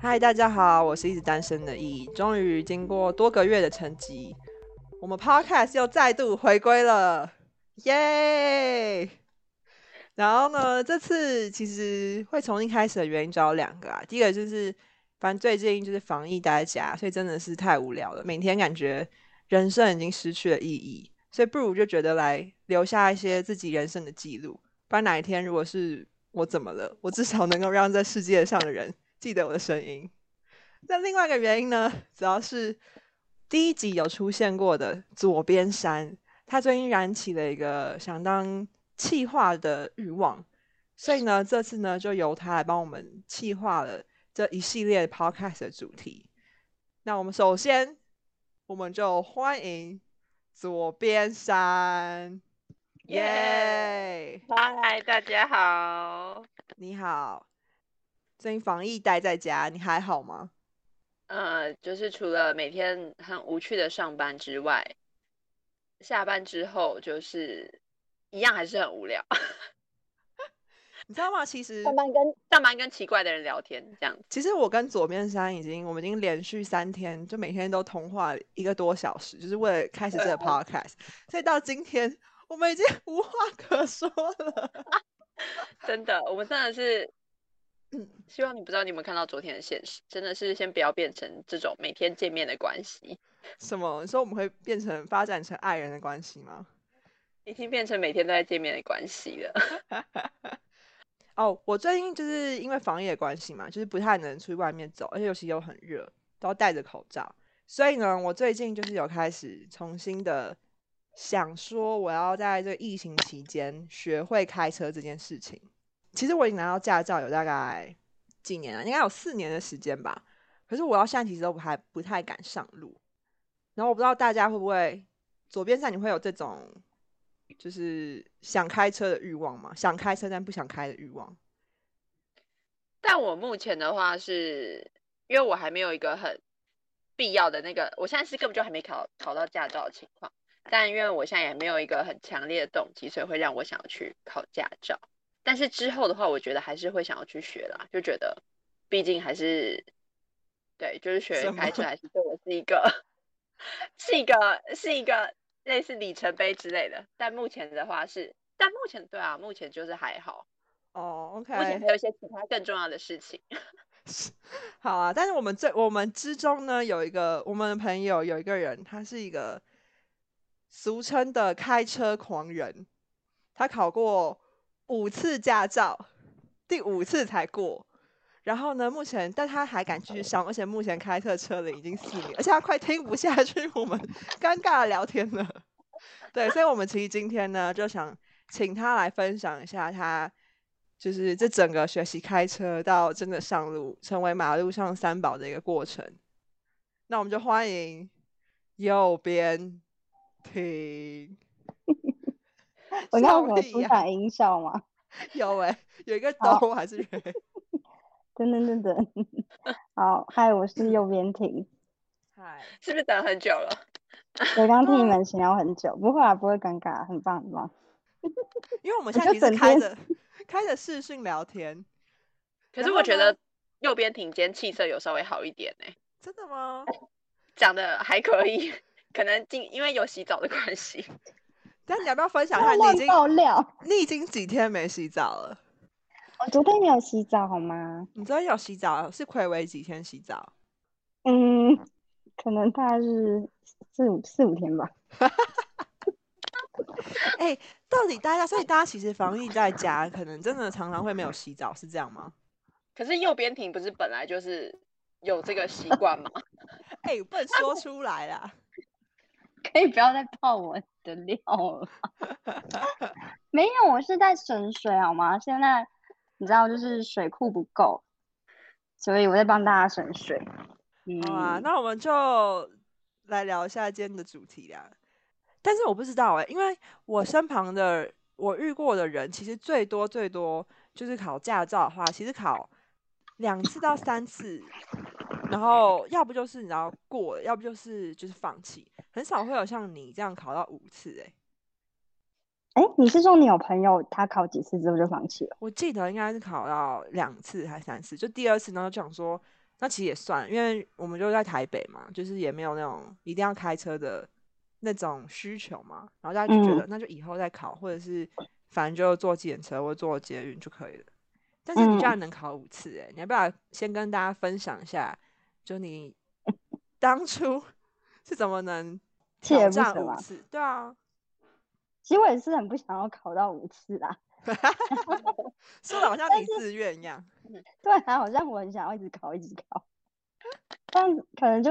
嗨，大家好，我是一直单身的易，终于经过多个月的沉寂，我们 Podcast 又再度回归了，耶！然后呢，这次其实会重新开始的原因主要两个啊，第一个就是反正最近就是防疫待在家，所以真的是太无聊了，每天感觉人生已经失去了意义，所以不如就觉得来留下一些自己人生的记录，不然哪一天如果是我怎么了，我至少能够让这世界上的人。记得我的声音。那另外一个原因呢，主要是第一集有出现过的左边山，他最近燃起了一个想当气化的欲望，所以呢，这次呢就由他来帮我们气化了这一系列 podcast 的主题。那我们首先，我们就欢迎左边山，耶！嗨，大家好，你好。最近防疫待在家，你还好吗？呃，就是除了每天很无趣的上班之外，下班之后就是一样还是很无聊。你知道吗？其实上班跟上班跟奇怪的人聊天这样。其实我跟左边山已经，我们已经连续三天就每天都通话一个多小时，就是为了开始这个 podcast。所以到今天，我们已经 无话可说了。真的，我们真的是。嗯，希望你不知道你有没有看到昨天的现实，真的是先不要变成这种每天见面的关系。什么？你说我们会变成发展成爱人的关系吗？已经变成每天都在见面的关系了。哦，我最近就是因为防疫的关系嘛，就是不太能出去外面走，而且尤其又很热，都要戴着口罩。所以呢，我最近就是有开始重新的想说，我要在这个疫情期间学会开车这件事情。其实我已经拿到驾照有大概几年了，应该有四年的时间吧。可是我到现在其实都还不太敢上路。然后我不知道大家会不会左边上你会有这种就是想开车的欲望吗？想开车但不想开的欲望。但我目前的话是因为我还没有一个很必要的那个，我现在是根本就还没考考到驾照的情况。但因为我现在也没有一个很强烈的动机，所以会让我想要去考驾照。但是之后的话，我觉得还是会想要去学啦，就觉得毕竟还是对，就是学开车还是对我是一个 是一个是一个类似里程碑之类的。但目前的话是，但目前对啊，目前就是还好哦。OK，目前还有一些其他更重要的事情。好啊，但是我们这我们之中呢，有一个我们的朋友有一个人，他是一个俗称的开车狂人，他考过。五次驾照，第五次才过。然后呢，目前但他还敢继续上，而且目前开车车龄已经四年，而且他快听不下去我们尴尬聊天了。对，所以，我们其实今天呢，就想请他来分享一下他就是这整个学习开车到真的上路，成为马路上三宝的一个过程。那我们就欢迎右边停。我刚刚有出场音效吗？有哎，有一个刀还是人？等等等等，好，嗨，我是右边婷。嗨，是不是等很久了？我刚听你们闲聊很久，不会啊，不会尴尬，很棒很棒。因为我们现在其实开着开着视讯聊天，可是我觉得右边停间气色有稍微好一点呢。真的吗？讲的还可以，可能今因为有洗澡的关系。但你要不要分享一下？你已经爆料你已经几天没洗澡了？我昨天有洗澡好吗？你昨天有洗澡是亏违几天洗澡？嗯，可能大概是四五四五天吧。哎，到底大家所以大家其实防疫在家，可能真的常常会没有洗澡，是这样吗？可是右边停不是本来就是有这个习惯吗？哎，不能说出来啦。可以不要再泡我的料了。没有，我是在省水好吗？现在你知道，就是水库不够，所以我在帮大家省水。好啊，那我们就来聊一下今天的主题啦。但是我不知道哎，因为我身旁的我遇过的人，其实最多最多就是考驾照的话，其实考两次到三次。然后要不就是你知道过，要不就是就是放弃，很少会有像你这样考到五次哎。哎，你是说你有朋友他考几次之后就放弃了？我记得应该是考到两次还是三次，就第二次呢就想说那其实也算，因为我们就在台北嘛，就是也没有那种一定要开车的那种需求嘛。然后大家就觉得，那就以后再考，或者是反正就坐计程车或坐捷运就可以了。但是你居然能考五次，哎，你要不要先跟大家分享一下，就你当初 是怎么能挑战五次？对啊，其实我也是很不想要考到五次啦。说的好像你自愿一样，对啊，好像我很想要一直考，一直考，但可能就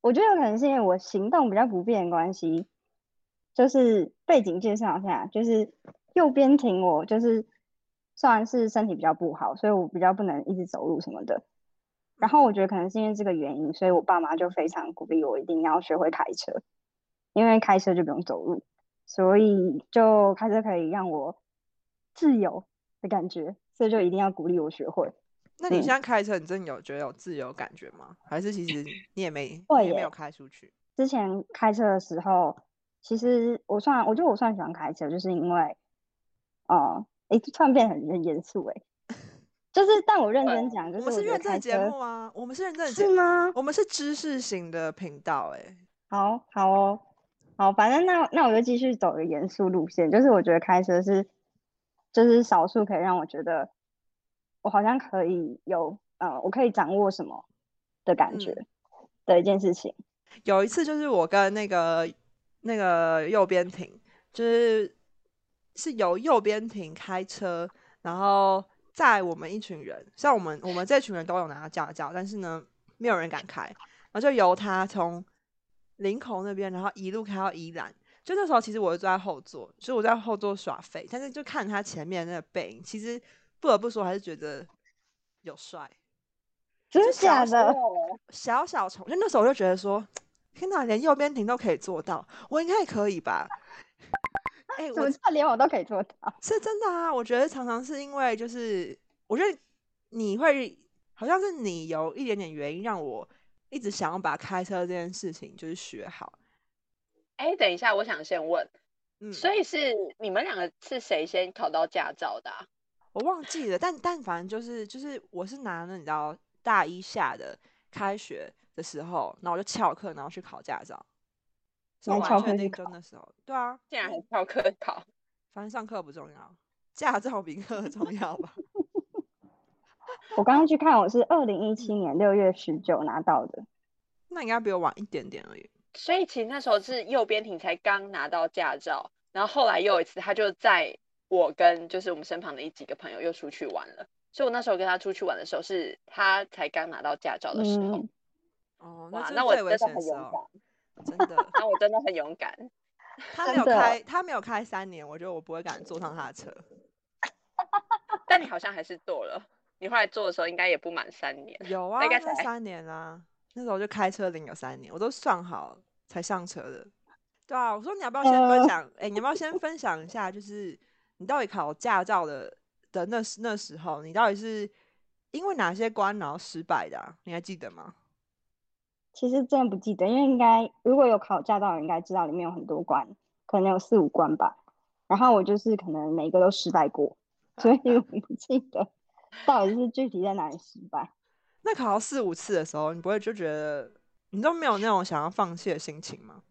我觉得有可能是因为我行动比较不便的关系，就是背景介绍一下，就是右边停，我就是算是身体比较不好，所以我比较不能一直走路什么的。然后我觉得可能是因为这个原因，所以我爸妈就非常鼓励我一定要学会开车，因为开车就不用走路，所以就开车可以让我。自由的感觉，所以就一定要鼓励我学会。那你现在开车，你真的有觉得有自由感觉吗？还是其实 你也没，也没有开出去？之前开车的时候，其实我算，我觉得我算喜欢开车，就是因为，哦，哎，突然变很很严肃，哎，就是，但我认真讲，就是我们是认真节目啊，我们是认真是吗？我们是知识型的频道，哎，好好哦，好，反正那那我就继续走个严肃路线，就是我觉得开车是。就是少数可以让我觉得，我好像可以有，呃，我可以掌握什么的感觉的一件事情。有一次，就是我跟那个那个右边停，就是是由右边停开车，然后载我们一群人，像我们我们这群人都有拿到驾照，但是呢，没有人敢开，然后就由他从林口那边，然后一路开到宜兰。就那时候，其实我就坐在后座，所以我在后座耍废。但是就看他前面那个背影，其实不得不说，还是觉得有帅。真的假的？小小虫，就那时候我就觉得说，天哪，连右边停都可以做到，我应该也可以吧？哎，我知道连我都可以做到，是真的啊！我觉得常常是因为，就是我觉得你会好像是你有一点点原因，让我一直想要把开车这件事情就是学好。哎，等一下，我想先问，嗯，所以是你们两个是谁先考到驾照的？我忘记了，但但反正就是就是我是拿了你知道大一下的开学的时候，然后我就翘课，然后去考驾照。我完全定真的时候，对啊，竟然还翘课考，反正上课不重要，驾照比课重要吧？我刚刚去看，我是二零一七年六月十九拿到的，那应该比我晚一点点而已。所以其实那时候是右边停才刚拿到驾照，然后后来又有一次，他就在我跟就是我们身旁的一几个朋友又出去玩了。所以我那时候跟他出去玩的时候，是他才刚拿到驾照的时候。哦，哇，那我真的很勇敢，真的，那我真的很勇敢。他没有开，他没有开三年，我觉得我不会敢坐上他的车。但你好像还是坐了，你后来坐的时候应该也不满三年。有啊，应该才三年啊。那时候就开车龄有三年，我都算好才上车的。对啊，我说你要不要先分享？哎，你要不要先分享一下？就是你到底考驾照的的那那时候，你到底是因为哪些关然后失败的？你还记得吗？其实真的不记得，因为应该如果有考驾照，的应该知道里面有很多关，可能有四五关吧。然后我就是可能每个都失败过，所以我不记得到底是具体在哪里失败。那考到四五次的时候，你不会就觉得你都没有那种想要放弃的心情吗？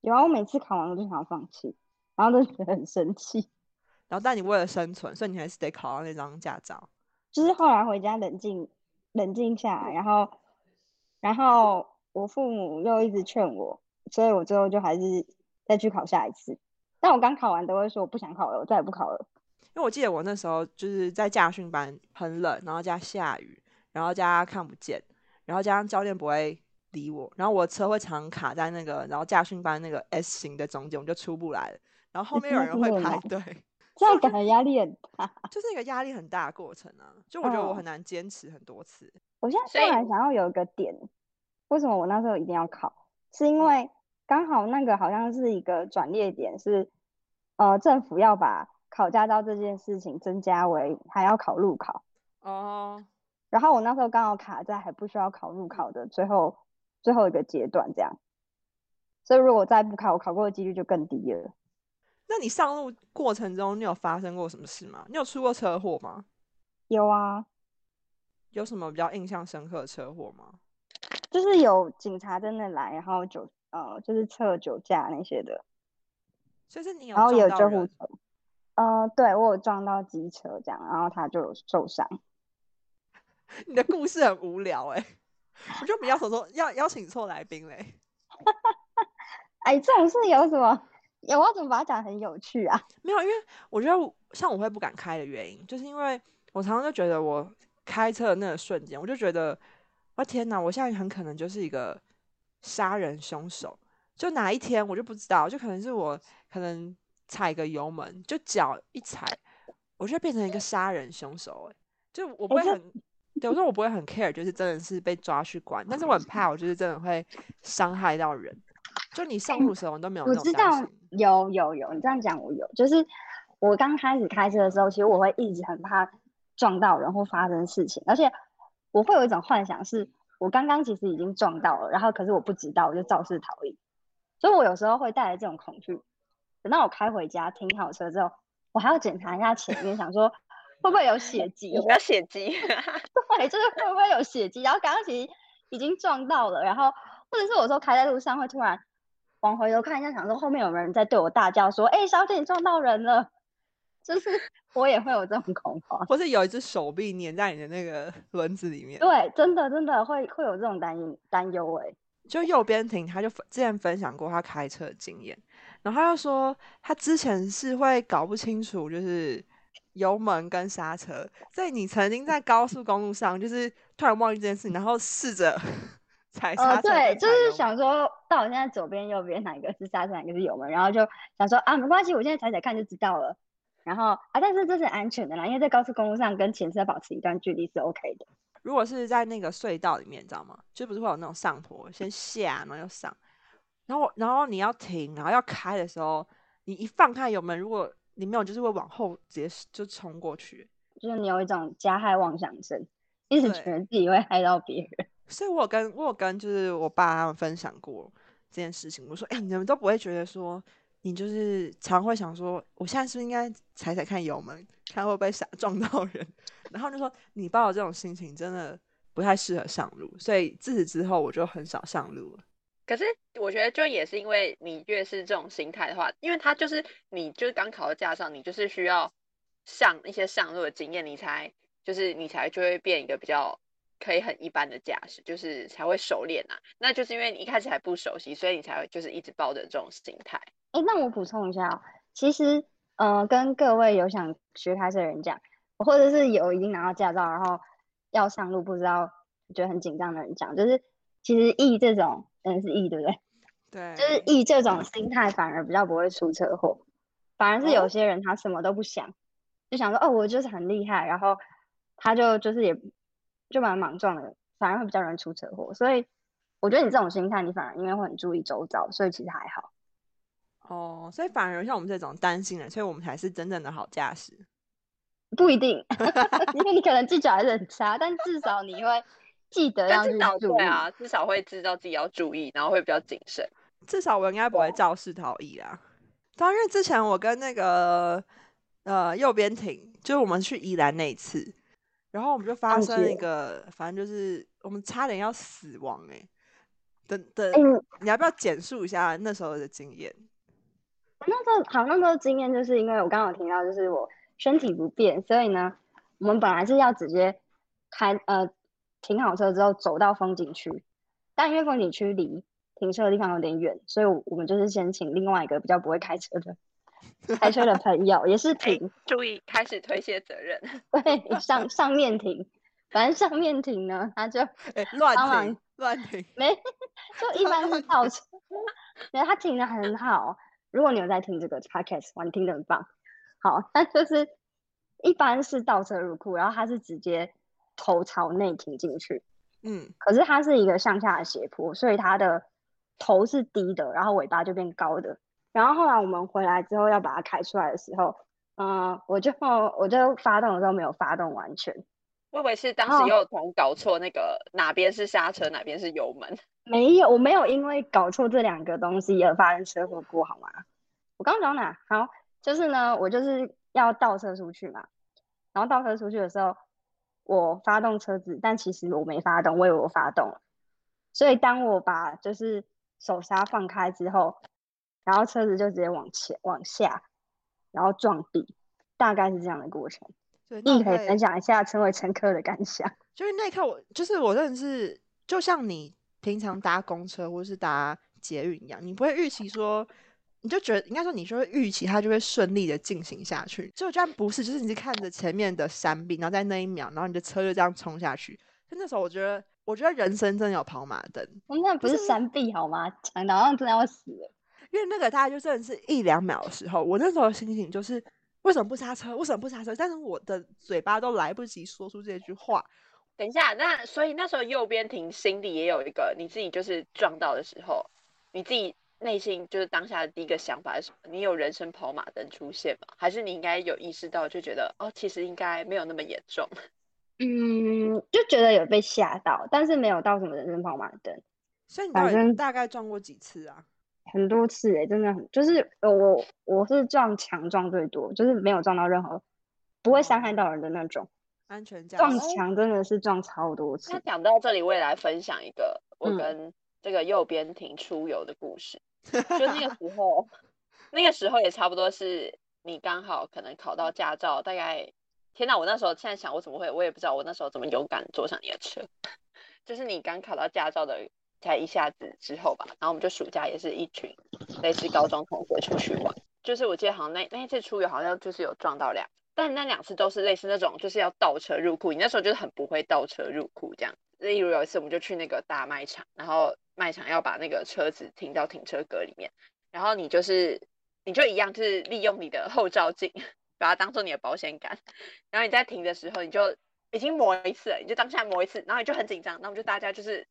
有啊，我每次考完我就想要放弃，然后都觉得很生气。然后，但你为了生存，所以你还是得考到那张驾照。就是后来回家冷静冷静下来，然后，然后我父母又一直劝我，所以我最后就还是再去考下一次。但我刚考完都会说我不想考了，我再也不考了。因为我记得我那时候就是在驾训班，很冷，然后加下雨。然后加看不见，然后加上教练不会理我，然后我车会常卡在那个，然后驾训班那个 S 型的中间，我就出不来了。然后后面有人会 排队，这样感觉压力很大，就是一个压力很大的过程啊。就我觉得我很难坚持很多次。我现在突然想要有一个点，为什么我那时候一定要考？是因为刚好那个好像是一个转捩点，是呃政府要把考驾照这件事情增加为还要考路考哦。然后我那时候刚好卡在还不需要考路考的最后最后一个阶段，这样，所以如果再不考，我考过的几率就更低了。那你上路过程中，你有发生过什么事吗？你有出过车祸吗？有啊，有什么比较印象深刻的车祸吗？就是有警察真的来，然后酒呃就是测酒驾那些的，所以是你有然后也有救护车。呃，对我有撞到机车这样，然后他就有受伤。你的故事很无聊哎、我觉得我们要什么要邀请错来宾嘞。哎，这种事有什么？我要怎么把它讲得很有趣啊？没有，因为我觉得像我会不敢开的原因，就是因为我常常就觉得我开车的那个瞬间，我就觉得，我天哪，我现在很可能就是一个杀人凶手。就哪一天我就不知道，就可能是我可能踩个油门，就脚一踩，我就变成一个杀人凶手、欸。就我不会这很，对我说我不会很 care，就是真的是被抓去关，但是我很怕，我就是真的会伤害到人。就你上路的时候，你都没有我知道。有有有，你这样讲我有，就是我刚开始开车的时候，其实我会一直很怕撞到人或发生事情，而且我会有一种幻想是，我刚刚其实已经撞到了，然后可是我不知道，我就肇事逃逸，所以我有时候会带来这种恐惧。等到我开回家停好车之后，我还要检查一下前面，想说会不会有血迹，有没有血迹？对，就是会不会有血迹。然后刚刚其实已经撞到了，然后或者是我说开在路上会突然往回头看一下，想说后面有没有人在对我大叫说：“哎、小姐，你撞到人了。”就是我也会有这种恐慌。或是有一只手臂粘在你的那个 轮子里面。对，真的真的会会有这种担忧担忧哎。就右边停，他就之前分享过他开车的经验，然后他就说他之前是会搞不清楚，就是油门跟刹车。所以你曾经在高速公路上，就是突然忘记这件事情，然后试着 踩刹呃，车对，就是想说，到底现在左边、右边哪一个是刹车，哪个是油门，然后就想说啊，没关系，我现在踩踩看就知道了。然后啊，但是这是安全的啦，因为在高速公路上跟前车保持一段距离是 OK 的。如果是在那个隧道里面，你知道吗？就不是会有那种上坡，先下，然后又上，然后然后你要停，然后要开的时候，你一放开油门，如果你没有，就是会往后直接就冲过去。就是你有一种加害妄想症，一直对觉得自己会害到别人。所以我有跟我有跟就是我爸他们分享过这件事情，我说，哎、你们都不会觉得说，你就是常会想说，我现在是不是应该踩踩看油门，看会不会闪 撞到人？然后就说，你抱有这种心情真的不太适合上路，所以自此之后我就很少上路了。可是我觉得就也是因为你越是这种心态的话，因为他就是你就是刚考到驾照，你就是需要上一些上路的经验，你才就是你才就会变一个比较可以很一般的驾驶，就是才会熟练啊。那就是因为你一开始还不熟悉，所以你才会就是一直抱着这种心态。哎，那我补充一下哦，其实呃，跟各位有想学开车的人讲，或者是有已经拿到驾照，然后要上路不知道觉得很紧张的人讲，就是其实 E 这种，嗯，是 E 对不对？对，就是 E 这种心态反而比较不会出车祸，反而是有哦些人他什么都不想，就想说哦，我就是很厉害，然后他就就是也就蛮莽撞的，反而会比较容易出车祸。所以我觉得你这种心态，你反而因为会很注意周遭，所以其实还好。哦，所以反而像我们这种担心人，所以我们才是真正的好驾驶。不一定，因为你可能技巧还是很差，但至少你会记得要至少注意。对啊，至少会知道自己要注意，然后会比较谨慎。至少我应该不会肇事逃逸啦。当然，因为之前我跟那个呃右边停，就是我们去宜兰那一次，然后我们就发生一个，反正就是我们差点要死亡哎、的的，哎、你你要不要简述一下那时候的经验？那时候好像那时候经验就是因为我刚刚有听到，就是我身体不便，所以呢，我们本来是要直接开呃停好车之后走到风景区，但因为风景区离停车的地方有点远，所以我我们就是先请另外一个比较不会开车的开车的朋友，也是停注意开始推卸责任。对上上面停，反正上面停呢，他就哎、乱停乱停，没，就一般是 倒车，没，他停的很好。如果你有在听这个 podcast，哇，你听得很棒。好，那就是一般是倒车入库，然后它是直接头朝内停进去，嗯，可是它是一个向下的斜坡，所以它的头是低的，然后尾巴就变高的。然后后来我们回来之后要把它开出来的时候，嗯、我就我就发动的时候没有发动完全，我以为是当哦时有同搞错那个哪边是刹车，哪边是油门。没有，我没有因为搞错这两个东西而发生车祸过，好吗？我刚讲到哪？好，就是呢，我就是要倒车出去嘛，然后倒车出去的时候，我发动车子，但其实我没发动，我以为我发动了。所以当我把就是手刹放开之后，然后车子就直接往前往下，然后撞壁，大概是这样的过程。对，你可以分享一下成为乘客的感想。就是那一刻我，就是我认识，就像你平常搭公车或是搭捷运一样，你不会预期说，你就觉得应该说你就会预期它就会顺利的进行下去。结果居然不是，就是你是看着前面的山壁，然后在那一秒，然后你的车就这样冲下去。就那时候我觉得，我觉得人生真的有跑马灯，我那不是是山壁好吗？讲的真的要死了。因为那个大概就真的是一两秒的时候，我那时候的心情就是为什么不刹车？为什么不刹车？但是我的嘴巴都来不及说出这句话。等一下，那所以那时候右边停，心里也有一个你自己就是撞到的时候，你自己内心就是当下的第一个想法是什么？你有人生跑马灯出现吗？还是你应该有意识到，就觉得哦，其实应该没有那么严重？嗯，就觉得有被吓到，但是没有到什么人生跑马灯，所以你到底反正大概撞过几次啊？很多次欸、真的很，就是呃我我是撞墙撞最多，就是没有撞到任何不会伤害到人的那种，安全驾撞墙真的是撞超多次那。讲到这里，我也来分享一个我嗯跟这个右边停出游的故事。就那个时候，那个时候也差不多是你刚好可能考到驾照，大概天哪！我那时候现在想，我怎么会，我也不知道我那时候怎么勇敢坐上你的车。就是你刚考到驾照的才一下子之后吧，然后我们就暑假也是一群类似高中同学出去玩，就是我记得好像那那一次出游好像就是有撞到两，但那两次都是类似那种就是要倒车入库，你那时候就是很不会倒车入库这样。例如有一次我们就去那个大卖场，然后卖场要把那个车子停到停车格里面，然后你就是你就一样就是利用你的后照镜把它当做你的保险杆，然后你在停的时候你就已经磨一次了，你就当下磨一次，然后你就很紧张，然后我们就大家就是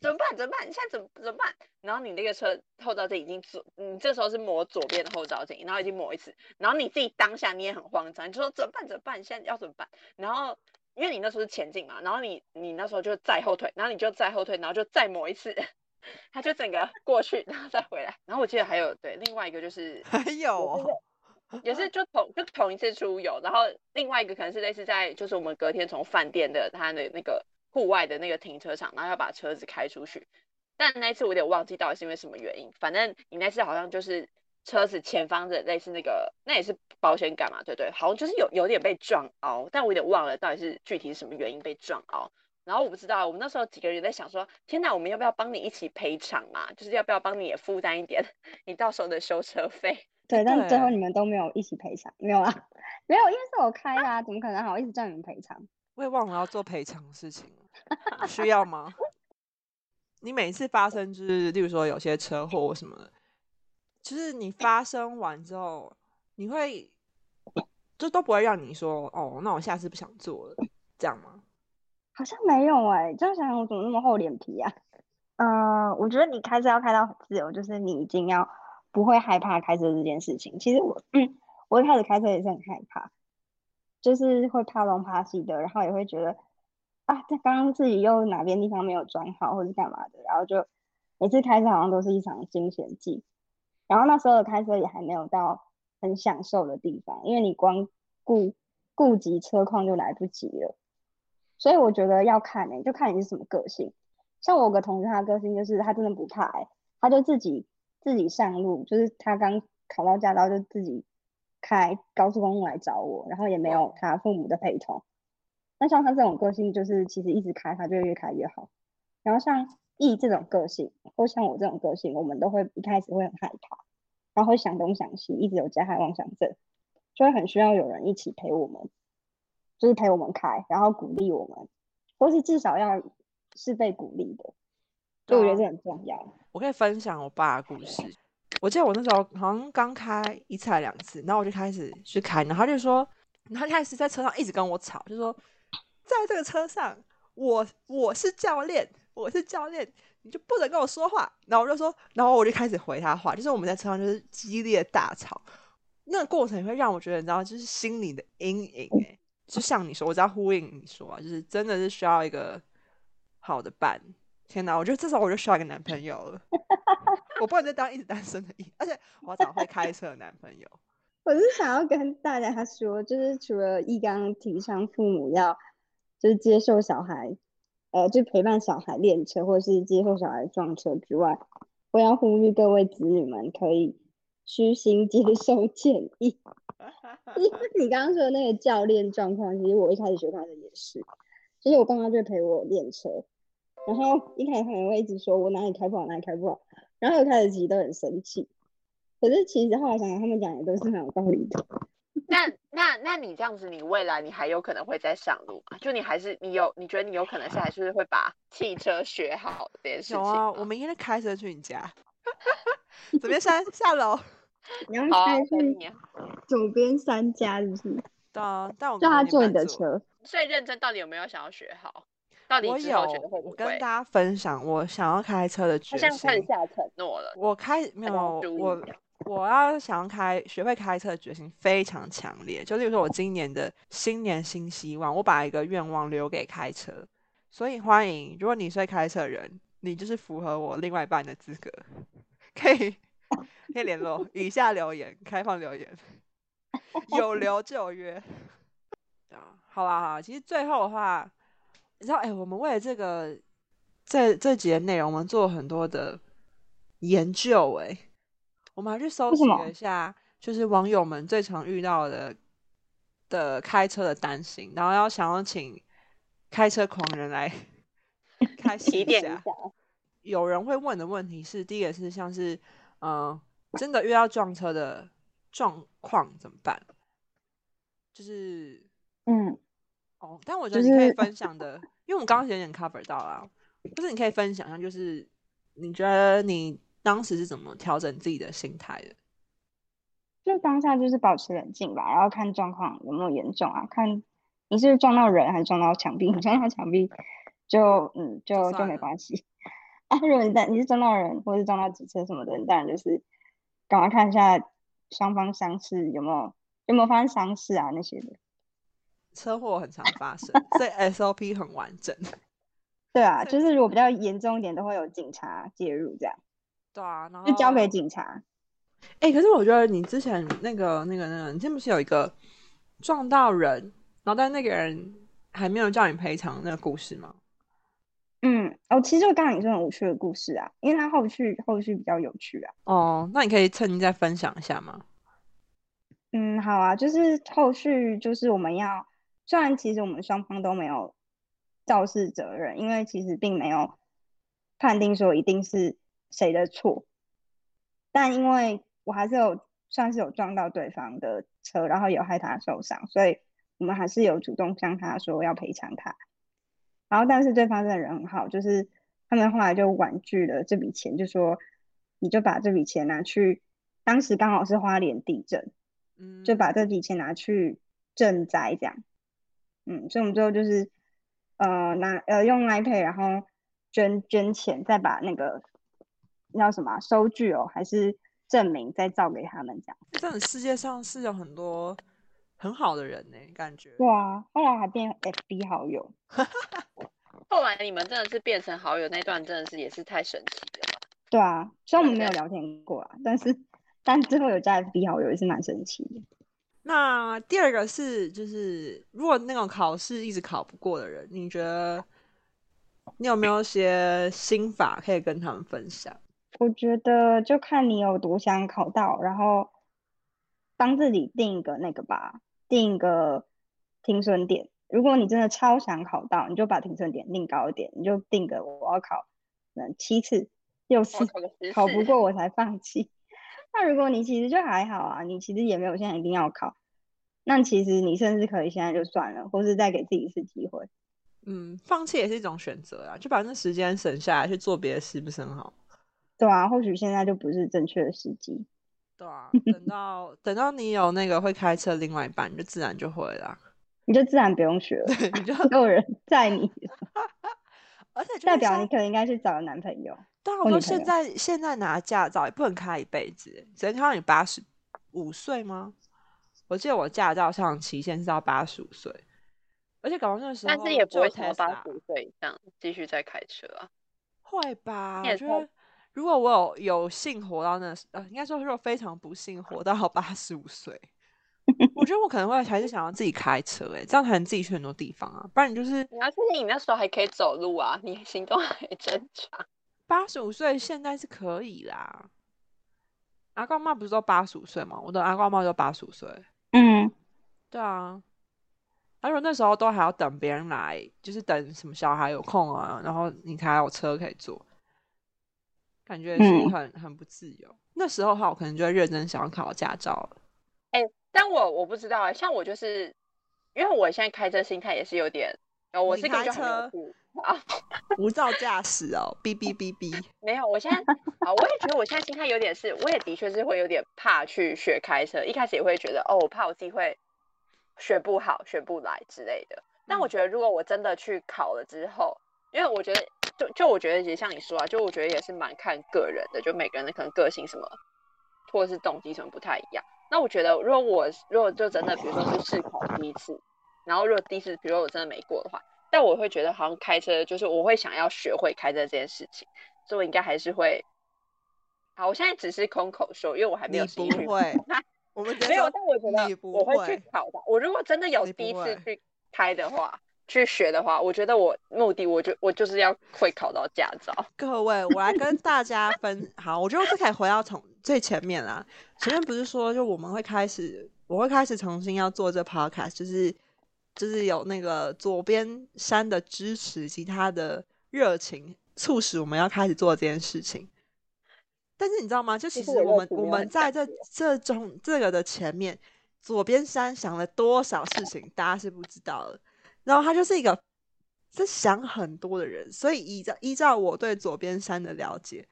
怎么办？怎么办？现在怎么怎么办？然后你那个车后照镜已经左，你这时候是磨左边的后照镜，然后已经磨一次，然后你自己当下你也很慌张，你就说怎么办？怎么办？现在要怎么办？然后因为你那时候是前进嘛，然后你你那时候就再后退，然后你就再后退，然后就再磨一次，它就整个过去，然后再回来。然后我记得还有对另外一个就是 还有 也是就同就同一次出游，然后另外一个可能是类似在就是我们隔天从饭店的他的那个户外的那个停车场，然后要把车子开出去。但那一次我有点忘记到底是因为什么原因，反正你那次好像就是车子前方的类似那个那也是保险杆嘛，对对，好像就是有有点被撞凹，但我有点忘了到底是具体是什么原因被撞凹。然后我不知道，我们那时候几个人在想说，天哪，我们要不要帮你一起赔偿嘛？就是要不要帮你也负担一点你到时候的修车费？对，但最后你们都没有一起赔偿，没有啊？没有，因为是我开的啊，怎么可能好意思叫你们赔偿？我也忘了要做赔偿的事情了，需要吗？你每次发生就是，例如说有些车祸什么的，就是你发生完之后，你会就都不会让你说哦，那我下次不想做了，这样吗？好像没有哎、这样想想我怎么那么厚脸皮啊？呃，我觉得你开车要开到很自由，就是你已经要不会害怕开车这件事情。其实我，嗯，我一开始开车也是很害怕，就是会怕东怕西的，然后也会觉得啊，在刚刚自己又哪边地方没有装好，或是干嘛的，然后就每次开车好像都是一场惊险记。然后那时候的开车也还没有到很享受的地方，因为你光顾顾及车况就来不及了。所以我觉得要看诶、就看你是什么个性。像我有个同学，他的个性就是他真的不怕诶、他就自己自己上路，就是他刚考到驾照就自己开高速公路来找我，然后也没有他父母的陪同。那像他这种个性，就是其实一直开，他就会越开越好。然后像 E 这种个性，或像我这种个性，我们都会一开始会很害怕，然后会想东想西，一直有加害妄想症，就会很需要有人一起陪我们，就是陪我们开，然后鼓励我们，或是至少要是被鼓励的。所以我觉得这很重要。我可以分享我爸的故事。我记得我那时候好像刚开一次还两次，然后我就开始去开，然后他就说，然后他开始在车上一直跟我吵，就说，在这个车上，我我是教练，我是教练，你就不能跟我说话。然后我就说，然后我就开始回他话，就是我们在车上就是激烈大吵，那个过程也会让我觉得，你知道，就是心里的阴影、欸。就像你说，我只要呼应你说啊，就是真的是需要一个好的伴。天哪，我觉得这时候我就需要一个男朋友了。我不能再当一直单身的一，而且我要找会开车的男朋友。我是想要跟大家说，就是除了一刚刚提倡父母要就是接受小孩，呃，就陪伴小孩练车，或者是接受小孩撞车之外，我要呼吁各位子女们可以虚心接受建议。因为你刚刚说的那个教练状况，其实我一开始学他的也是，就是我爸妈就陪我练车，然后一开始他们会一直说我哪里开不好，哪里开不好，然后一开始其实都很生气，可是其实后来想想，他们讲的都是很有道理的。那那那你这样子，你未来你还有可能会再上路吗？就你还是你有，你觉得你有可能是还是会把汽车学好这件事情有啊，吗我明天开车去你家，左边山下楼。你要开去。左边三家，是不是？对啊，但我叫他坐你的。车。最认真到底有没有想要学好？到底我之后觉有得会，不我跟大？家分享我想要开车的他决现在开始。下承诺了，我开没有我我要想要开学会开车的决心非常强烈。就例如说，我今年的新年新希望，我把一个愿望留给开车。所以欢迎，如果你是会开车的人，你就是符合我另外一半的资格，可以可以联络，以下留言，开放留言，有留就约。啊，好啦好啦，其实最后的话，你知道，哎、我们为了这个这这集的内容，我们做了很多的研究、哎，我们还去搜集一下，就是网友们最常遇到的的开车的担心，然后要想要请开车狂人来 开始一下提点一下。。有人会问的问题是，第一个是像是，嗯、真的遇到撞车的状况怎么办？就是嗯，哦，但我觉得你可以分享的，因为我们刚刚有点 cover 到啦，就是你可以分享一下，就是你觉得你当时是怎么调整自己的心态的？就当下就是保持冷静吧，然后看状况有没有严重啊，看你是不是撞到人还是撞到墙壁，你 撞到墙壁就嗯就就没关系。啊，如果你在你是撞到人或是撞到机车什么的，你当然就是赶快看一下双方伤势有没有有没有发生伤势啊那些的。车祸很常发生，所以 SOP 很完整。对啊，就是如果比较严重一点，都会有警察介入，这样对啊，然后就交给警察。哎、可是我觉得你之前那个、那个、那个，你之前不是有一个撞到人，然后但那个人还没有叫你赔偿那个故事吗？嗯，哦，其实就刚刚你说很无趣的故事啊，因为它后续后续比较有趣啊。哦，那你可以趁机再分享一下吗？嗯，好啊，就是后续就是我们要，虽然其实我们双方都没有肇事责任，因为其实并没有判定说一定是谁的错，但因为我还是有算是有撞到对方的车，然后有害他受伤，所以我们还是有主动向他说要赔偿他。然后，但是对方真的人很好，就是他们后来就婉拒了这笔钱，就说你就把这笔钱拿去，当时刚好是花莲地震。嗯，就把这笔钱拿去赈灾这样。嗯，所以我们最后就是呃拿呃用 iPad 然后捐捐钱，再把那个叫什么啊收据哦还是证明再照给他们这样。真的世界上是有很多很好的人呢、感觉。对啊，后来还变 FB 好友。后来你们真的是变成好友那段，真的是也是太神奇了吧？对啊，虽然我们没有聊天过啊，但是但最后有加 FB 好友也是蛮神奇的。那第二个是，就是如果那种考试一直考不过的人，你觉得你有没有一些心法可以跟他们分享？我觉得就看你有多想考到，然后帮自己定一个那个吧，定一个停损点。如果你真的超想考到，你就把停损点定高一点，你就定个我要考嗯七次、六次，考不，过我才放弃。那如果你其实就还好啊，你其实也没有现在一定要考，那其实你甚至可以现在就算了，或是再给自己一次机会。嗯，放弃也是一种选择啊，就把那时间省下来去做别的事，不是很好？对啊，或许现在就不是正确的时机。对啊，等到等到你有那个会开车的另外一半，你就自然就会啦。你就自然不用学了，对，你就没有人载你，而且代表你可能应该去找个男朋友。对啊，我说现在现在拿驾照也不能开一辈子欸，只能开到你八十五岁吗？我记得我驾照上期限是到八十五岁，而且搞到那个时候但是也不会想要八十五岁以上继续再开车啊。会吧？我觉得如果我有有幸活到那时，呃，应该说如果非常不幸活到八十五岁，我觉得我可能会还是想要自己开车，哎，这样才能自己去很多地方啊，不然你就是你要确定你那时候还可以走路啊，你行动还正常。八十五岁现在是可以啦。阿公妈不是都八十五岁吗？我的阿公妈都八十五岁。嗯，对啊。而且那时候都还要等别人来，就是等什么小孩有空啊，然后你才有车可以坐，感觉是很很不自由。那时候的话，我可能就会认真想要考驾照了。哎，但我我不知道哎，像我就是因为我现在开车心态也是有点，呃，我是开车 啊，无照驾驶哦，哔哔哔哔。没有，我现在啊，我也觉得我现在心态有点是，我也的确是会有点怕去学开车，一开始也会觉得哦，我怕我自己会。学不好，学不来之类的。但我觉得，如果我真的去考了之后，因为我觉得，就就我觉得也像你说啊，就我觉得也是蛮看个人的，就每个人的可能个性什么，或者是动机什么不太一样。那我觉得，如果我如果就真的，比如说是试考第一次，然后如果第一次，比如说我真的没过的话，但我会觉得好像开车就是我会想要学会开车这件事情，所以我应该还是会。好，我现在只是空口说，因为我还没有不会。我们没有，但我觉得我会去考的。我如果真的有第一次去开的话，去学的话，我觉得我目的，我就我就是要会考到驾照。各位，我来跟大家分 好，我觉得这可以回到从最前面啦。前面不是说，就我们会开始，我会开始重新要做这 podcast，就是就是有那个左边山的支持及他的热情，促使我们要开始做这件事情。但是你知道吗？就其实我们我们在这这种这个的前面，左边山想了多少事情，大家是不知道的。然后他就是一个是想很多的人，所以依照依照我对左边山的了解，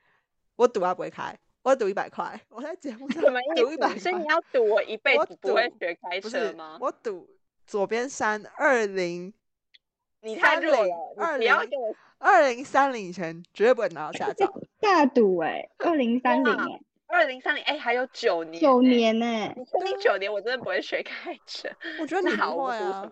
我赌他不会开，我赌一百块。我在节目上赌一百，所以你要赌我一辈子不会学开车吗？我赌左边山二零，你太弱了，二零二零三零以前绝对不会拿到驾照。大赌哎，二零三零哎，二零三零哎，还有九年，九年呢？你九年我真的不会学开车。我觉得 你不会啊，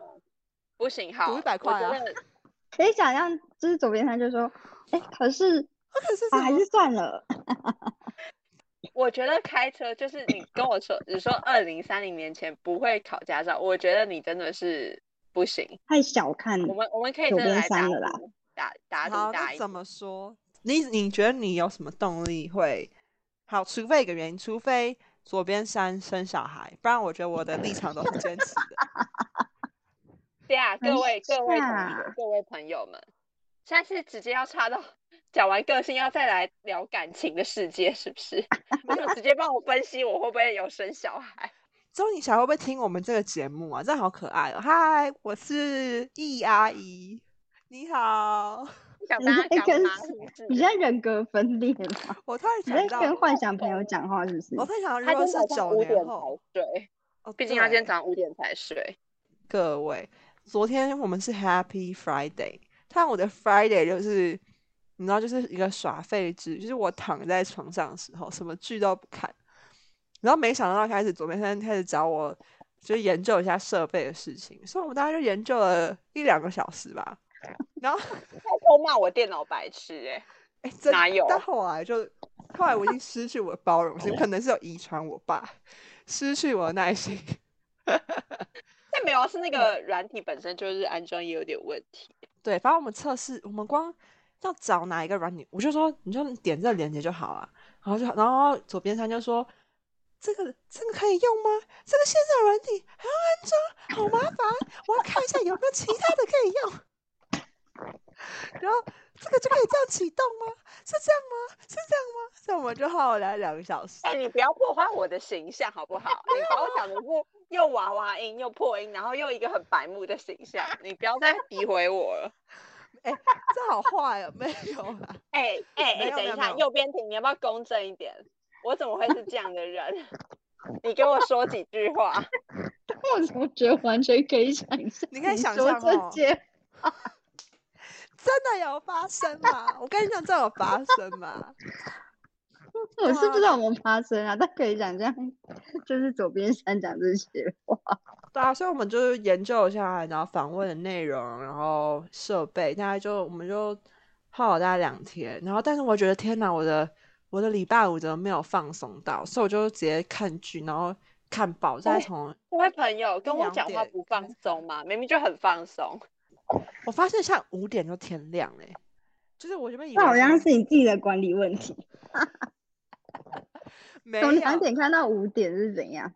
不行，好，赌一百块啊。可以想象，就是左边他就说，哎，可是，可是还是算了。我觉得开车就是你跟我说，你说二零三零年前不会考驾照，我觉得你真的是不行，太小看我们，我们可以真的来打了打打赌打怎么说？你你觉得你有什么动力会好？除非一个原因，除非左边山生小孩，不然我觉得我的立场都是坚持的。对啊，各位各位同学、各位朋友们，现在是直接要插到讲完个性，要再来聊感情的世界，是不是？你就直接帮我分析我会不会有生小孩？周你小会不会听我们这个节目啊？这好可爱哦！嗨，我是易阿姨，你好。想跟他讲吗？你现在人格分裂吗？我突然想到，跟幻想朋友讲话是不是？我突然想到，如果是九年后，对，毕竟他今天早上五点才睡。各位，昨天我们是 Happy Friday，但我的 Friday 就是你知道，就是一个耍废日，就是我躺在床上的时候，什么剧都不看，然后没想到开始左边先开始找我，就是研究一下设备的事情，所以我们大概就研究了一两个小时吧。然后他偷骂我电脑白痴哎 哎，哪有？但后来就后来我已经失去我的包容心，可能是有遗传我爸，失去我的耐心。但没有，是那个软体本身就是安装也有点问题。对，反正我们测试，我们光要找哪一个软体，我就说你就点这个链接就好了。然后就然后左边他就说这个这个可以用吗？这个线上软体还要安装，好麻烦。我要看一下有没有其他的可以用。然后这个就可以这样启动吗？是这样吗？是这样吗？所以我们就耗了两个小时。哎，你不要破坏我的形象好不好？你把我讲的是又娃娃音又破音，然后又一个很白目的形象，你不要再诋毁我了。哎，这好坏哦，没有啦。哎哎哎，等一下，右边停，你要不要公正一点？我怎么会是这样的人？你给我说几句话。我怎么觉得完全可以想象？你可以想象哦。真的有发生吗？我跟你讲，真有发生吗？我是不知道有没有发生啊，但可以讲这样，就是左边山讲这些话。对啊，所以我们就是研究下来，然后访问的内容，然后设备，大概就我们就耗了大概两天。然后，但是我觉得天哪，我的我的礼拜五怎么没有放松到？所以我就直接看剧，然后看报，再从这位朋友跟我两讲话不放松吗？明明就很放松。我发现像五点就天亮嘞，就是我原本以为那好像是你自己的管理问题。没从两有，点看到五点是怎样？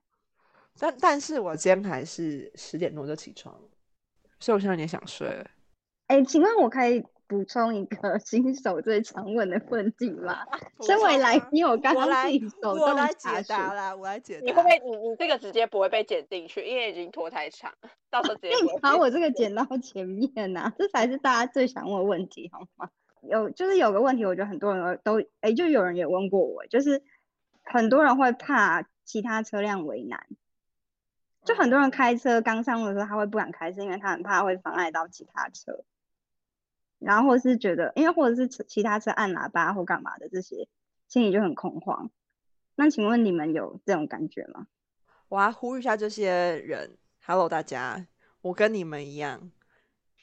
但但是我今天还是十点多就起床，所以我现在有点想睡了。哎，请问我可以补充一个新手最常问的问题吗？身为来宾，我刚刚自己手动我来解答啦，我来解答。你会不会你你这个直接不会被剪进去，因为已经拖太长，到时候直接把 我这个剪到前面呐、这才是大家最想问的问题，好吗？有就是有个问题，我觉得很多人都哎，就有人也问过我，就是很多人会怕其他车辆为难，就很多人开车刚上路的时候，他会不敢开，车因为他很怕会妨碍到其他车，然后或是觉得，因为或者是其他车按喇叭或干嘛的这些，心里就很恐慌。那请问你们有这种感觉吗？我要呼吁一下这些人，Hello 大家，我跟你们一样，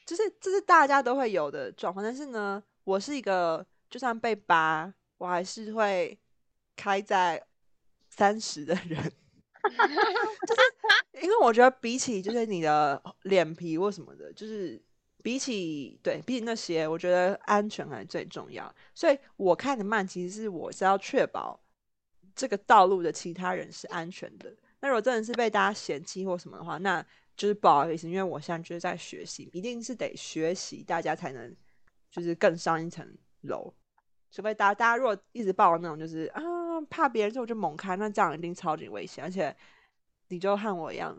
就是这是大家都会有的状况，但是呢，我是一个就算被扒，我还是会开在三十的人，就是因为我觉得比起就是你的脸皮或什么的，就是比起对比起那些，我觉得安全还是最重要，所以我开的慢，其实是我是要确保这个道路的其他人是安全的。那如果真的是被大家嫌弃或什么的话，那就是不好意思，因为我现在就是在学习，一定是得学习，大家才能就是更上一层楼。除非大家大家如果一直抱那种就是啊怕别人，之后就猛开，那这样一定超级危险。而且你就和我一样，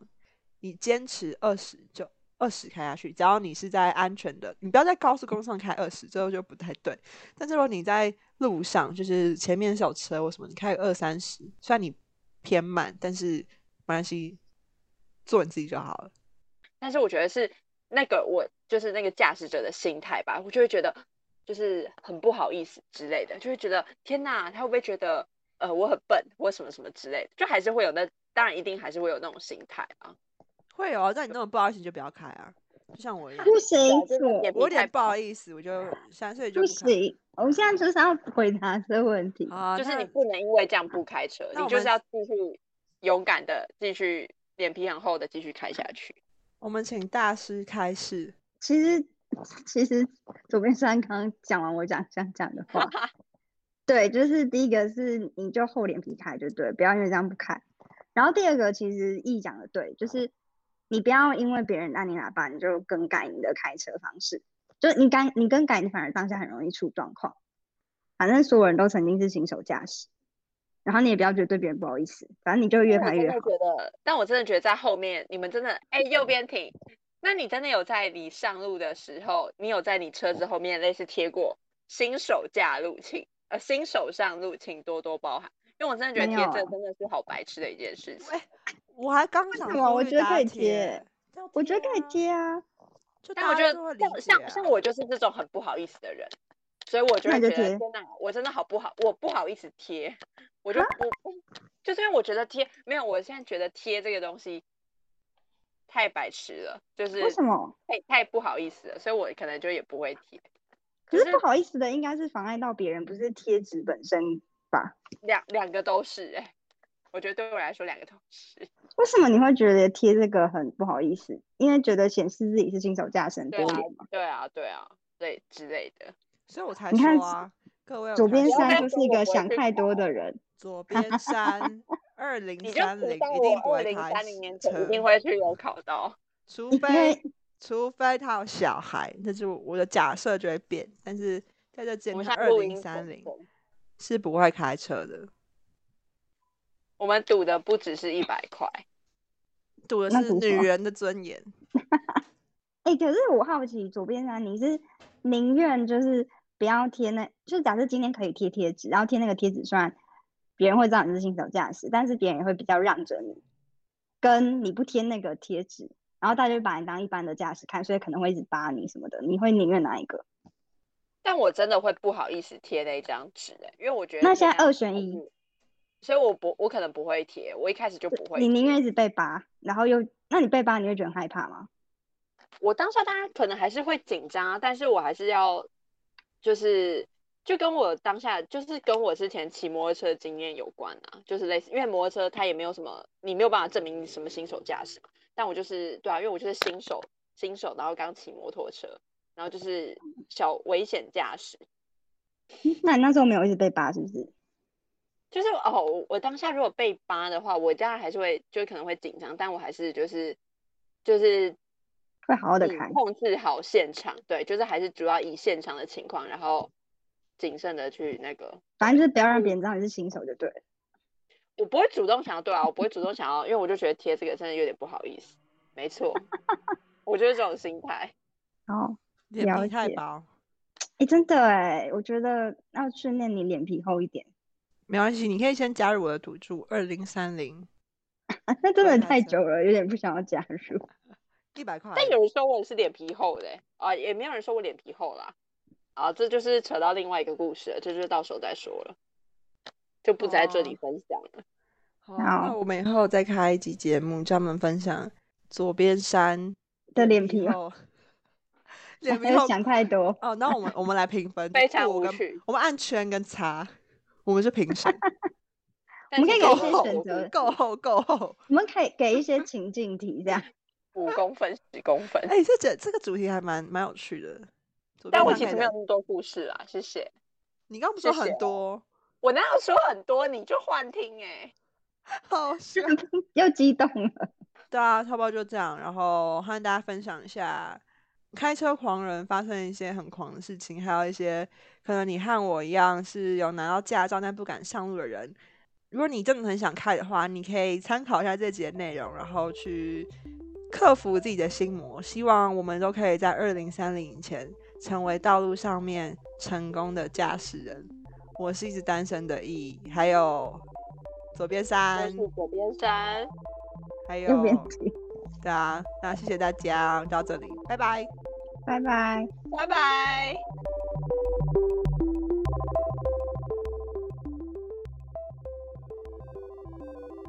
你坚持二十就二十开下去，只要你是在安全的，你不要在高速公路上开二十，最后就不太对。但是如果你在路上，就是前面是有车或什么，你开二三十，虽然你偏慢，但是没关系，做你自己就好了。但是我觉得是那个我就是那个驾驶者的心态吧，我就会觉得就是很不好意思之类的，就会觉得天哪，他会不会觉得呃我很笨或什么什么之类的，就还是会有那当然一定还是会有那种心态啊。会有啊，但你那么不好意思就不要开啊，就像我一样，不行，我有点不好意思，我就三岁就不不。行，我现在就是要回答这个问题。啊，就是你不能因为这样不开车，你就是要继续勇敢的继续脸皮很厚的继续开下去。我们请大师开始。其实，其实左边山刚刚讲完我讲想讲的话，对，就是第一个是你就厚脸皮开就对，不要因为这样不开。然后第二个其实易讲的对，就是你不要因为别人按你喇叭，你就更改你的开车方式，就你改你更改，你反而当下很容易出状况。反正所有人都曾经是新手驾驶，然后你也不要觉得对别人不好意思，反正你就越拍越好。觉得，但我真的觉得在后面你们真的，哎，右边停。那你真的有在你上路的时候，你有在你车子后面类似贴过新手驾路，请呃新手上路，请多多包涵。因为我真的觉得贴这真的是好白痴的一件事情。喂我还刚想什么呼吁大家我觉得可以贴我觉得可以贴，啊，就但我觉得像像我就是这种很不好意思的人，所以我就会觉得贴天哪，我真的好不好，我不好意思贴，我就我我就是因为我觉得贴没有，我现在觉得贴这个东西太白痴了，就是为什么？太太不好意思了，所以我可能就也不会贴。可是是不好意思的，应该是妨碍到别人，不是贴纸本身吧？两两个都是哎、我觉得对我来说两个都是。为什么你会觉得贴这个很不好意思？因为觉得显示自己是新手驾驶很对啊丢脸吗？，对啊，对啊，对之类的。所以我才你看说啊，各位左边才说山就是一个想太多的人，左边三二零三零一定不我二零会开三零年前车一定会去有考到。除非 除非他有小孩，那就我的假设就会变。但是在这之前，他二零三零是不会开车的，我们赌的不只是一百块，赌的是女人的尊严。哎、可是我好奇，左边山你是宁愿就是不要贴那，就是假设今天可以贴贴纸，然后贴那个贴纸，虽然别人会知道你是新手驾驶，但是别人也会比较让着你，跟你不贴那个贴纸，然后大家就把你当一般的驾驶看，所以可能会一直扒你什么的，你会宁愿哪一个？但我真的会不好意思贴那一张纸哎，因为我觉得那现在二选一，所以我不我可能不会贴，我一开始就不会。你宁愿一直被扒，然后又那你被扒，你会觉得很害怕吗？我当下当然可能还是会紧张啊，但是我还是要就是就跟我当下就是跟我之前骑摩托车的经验有关啊，就是类似，因为摩托车它也没有什么，你没有办法证明你什么新手驾驶嘛。但我就是对啊，因为我就是新手，新手，然后刚骑摩托车，然后就是小危险驾驶。那你那时候没有一直被扒是不是？就是哦，我我当下如果被扒的话，我当然还是会就可能会紧张，但我还是就是就是会好好的以开。控制好现场，对，就是还是主要以现场的情况，然后谨慎的去那个。反正就是不要让别人知道你是新手就对了。我不会主动想要对啊，我不会主动想要，因为我就觉得贴这个真的有点不好意思。没错，我就是这种心态。哦，脸皮太薄，哎，真的哎，我觉得要训练你脸皮厚一点。没关系，你可以先加入我的赌注二零三零啊，那真的太久了，有点不想要加入。一百块。但有人说我是脸皮厚的欸、啊，也没有人说我脸皮厚啦。啊，这就是扯到另外一个故事了，这就是到时候再说了，就不在这里哦分享了。好啊，那我们以后再开一集节目，专门分享左边山的脸皮厚厚，脸皮厚想太多。哦。那我们我们来评分，非常无趣我们按圈跟叉，我们是评审，我们可以给一些选择够厚够厚。我们可以给一些情境题，这样 五公分、十公分。哎、这这这个主题还蛮蛮有趣的。但我其实没有那么多故事啊，谢谢。你刚刚不说很多，我哪有说很多，你就幻听哎、好笑。又激动了。对啊，差不多就这样。然后和大家分享一下，开车狂人发生一些很狂的事情，还有一些可能你和我一样是有拿到驾照但不敢上路的人。如果你真的很想开的话，你可以参考一下这集的内容，然后去克服自己的心魔。希望我们都可以在二零三零以前成为道路上面成功的驾驶人。我是一直单身的 E，还有左边我山是，左边山，还右边有，对啊，那谢谢大家，到这里，拜拜。拜拜。拜拜。